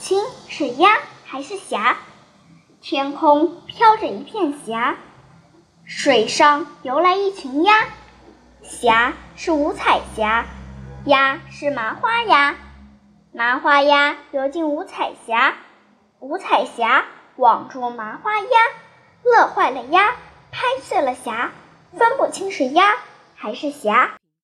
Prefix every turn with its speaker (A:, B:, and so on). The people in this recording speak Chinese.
A: 清是鸭还是霞。天空飘着一片霞，水上游来一群鸭。霞是五彩霞，鸭是麻花鸭。麻花鸭游进五彩霞，五彩霞网住麻花鸭，乐坏了鸭，拍碎了霞，分不清是鸭还是霞。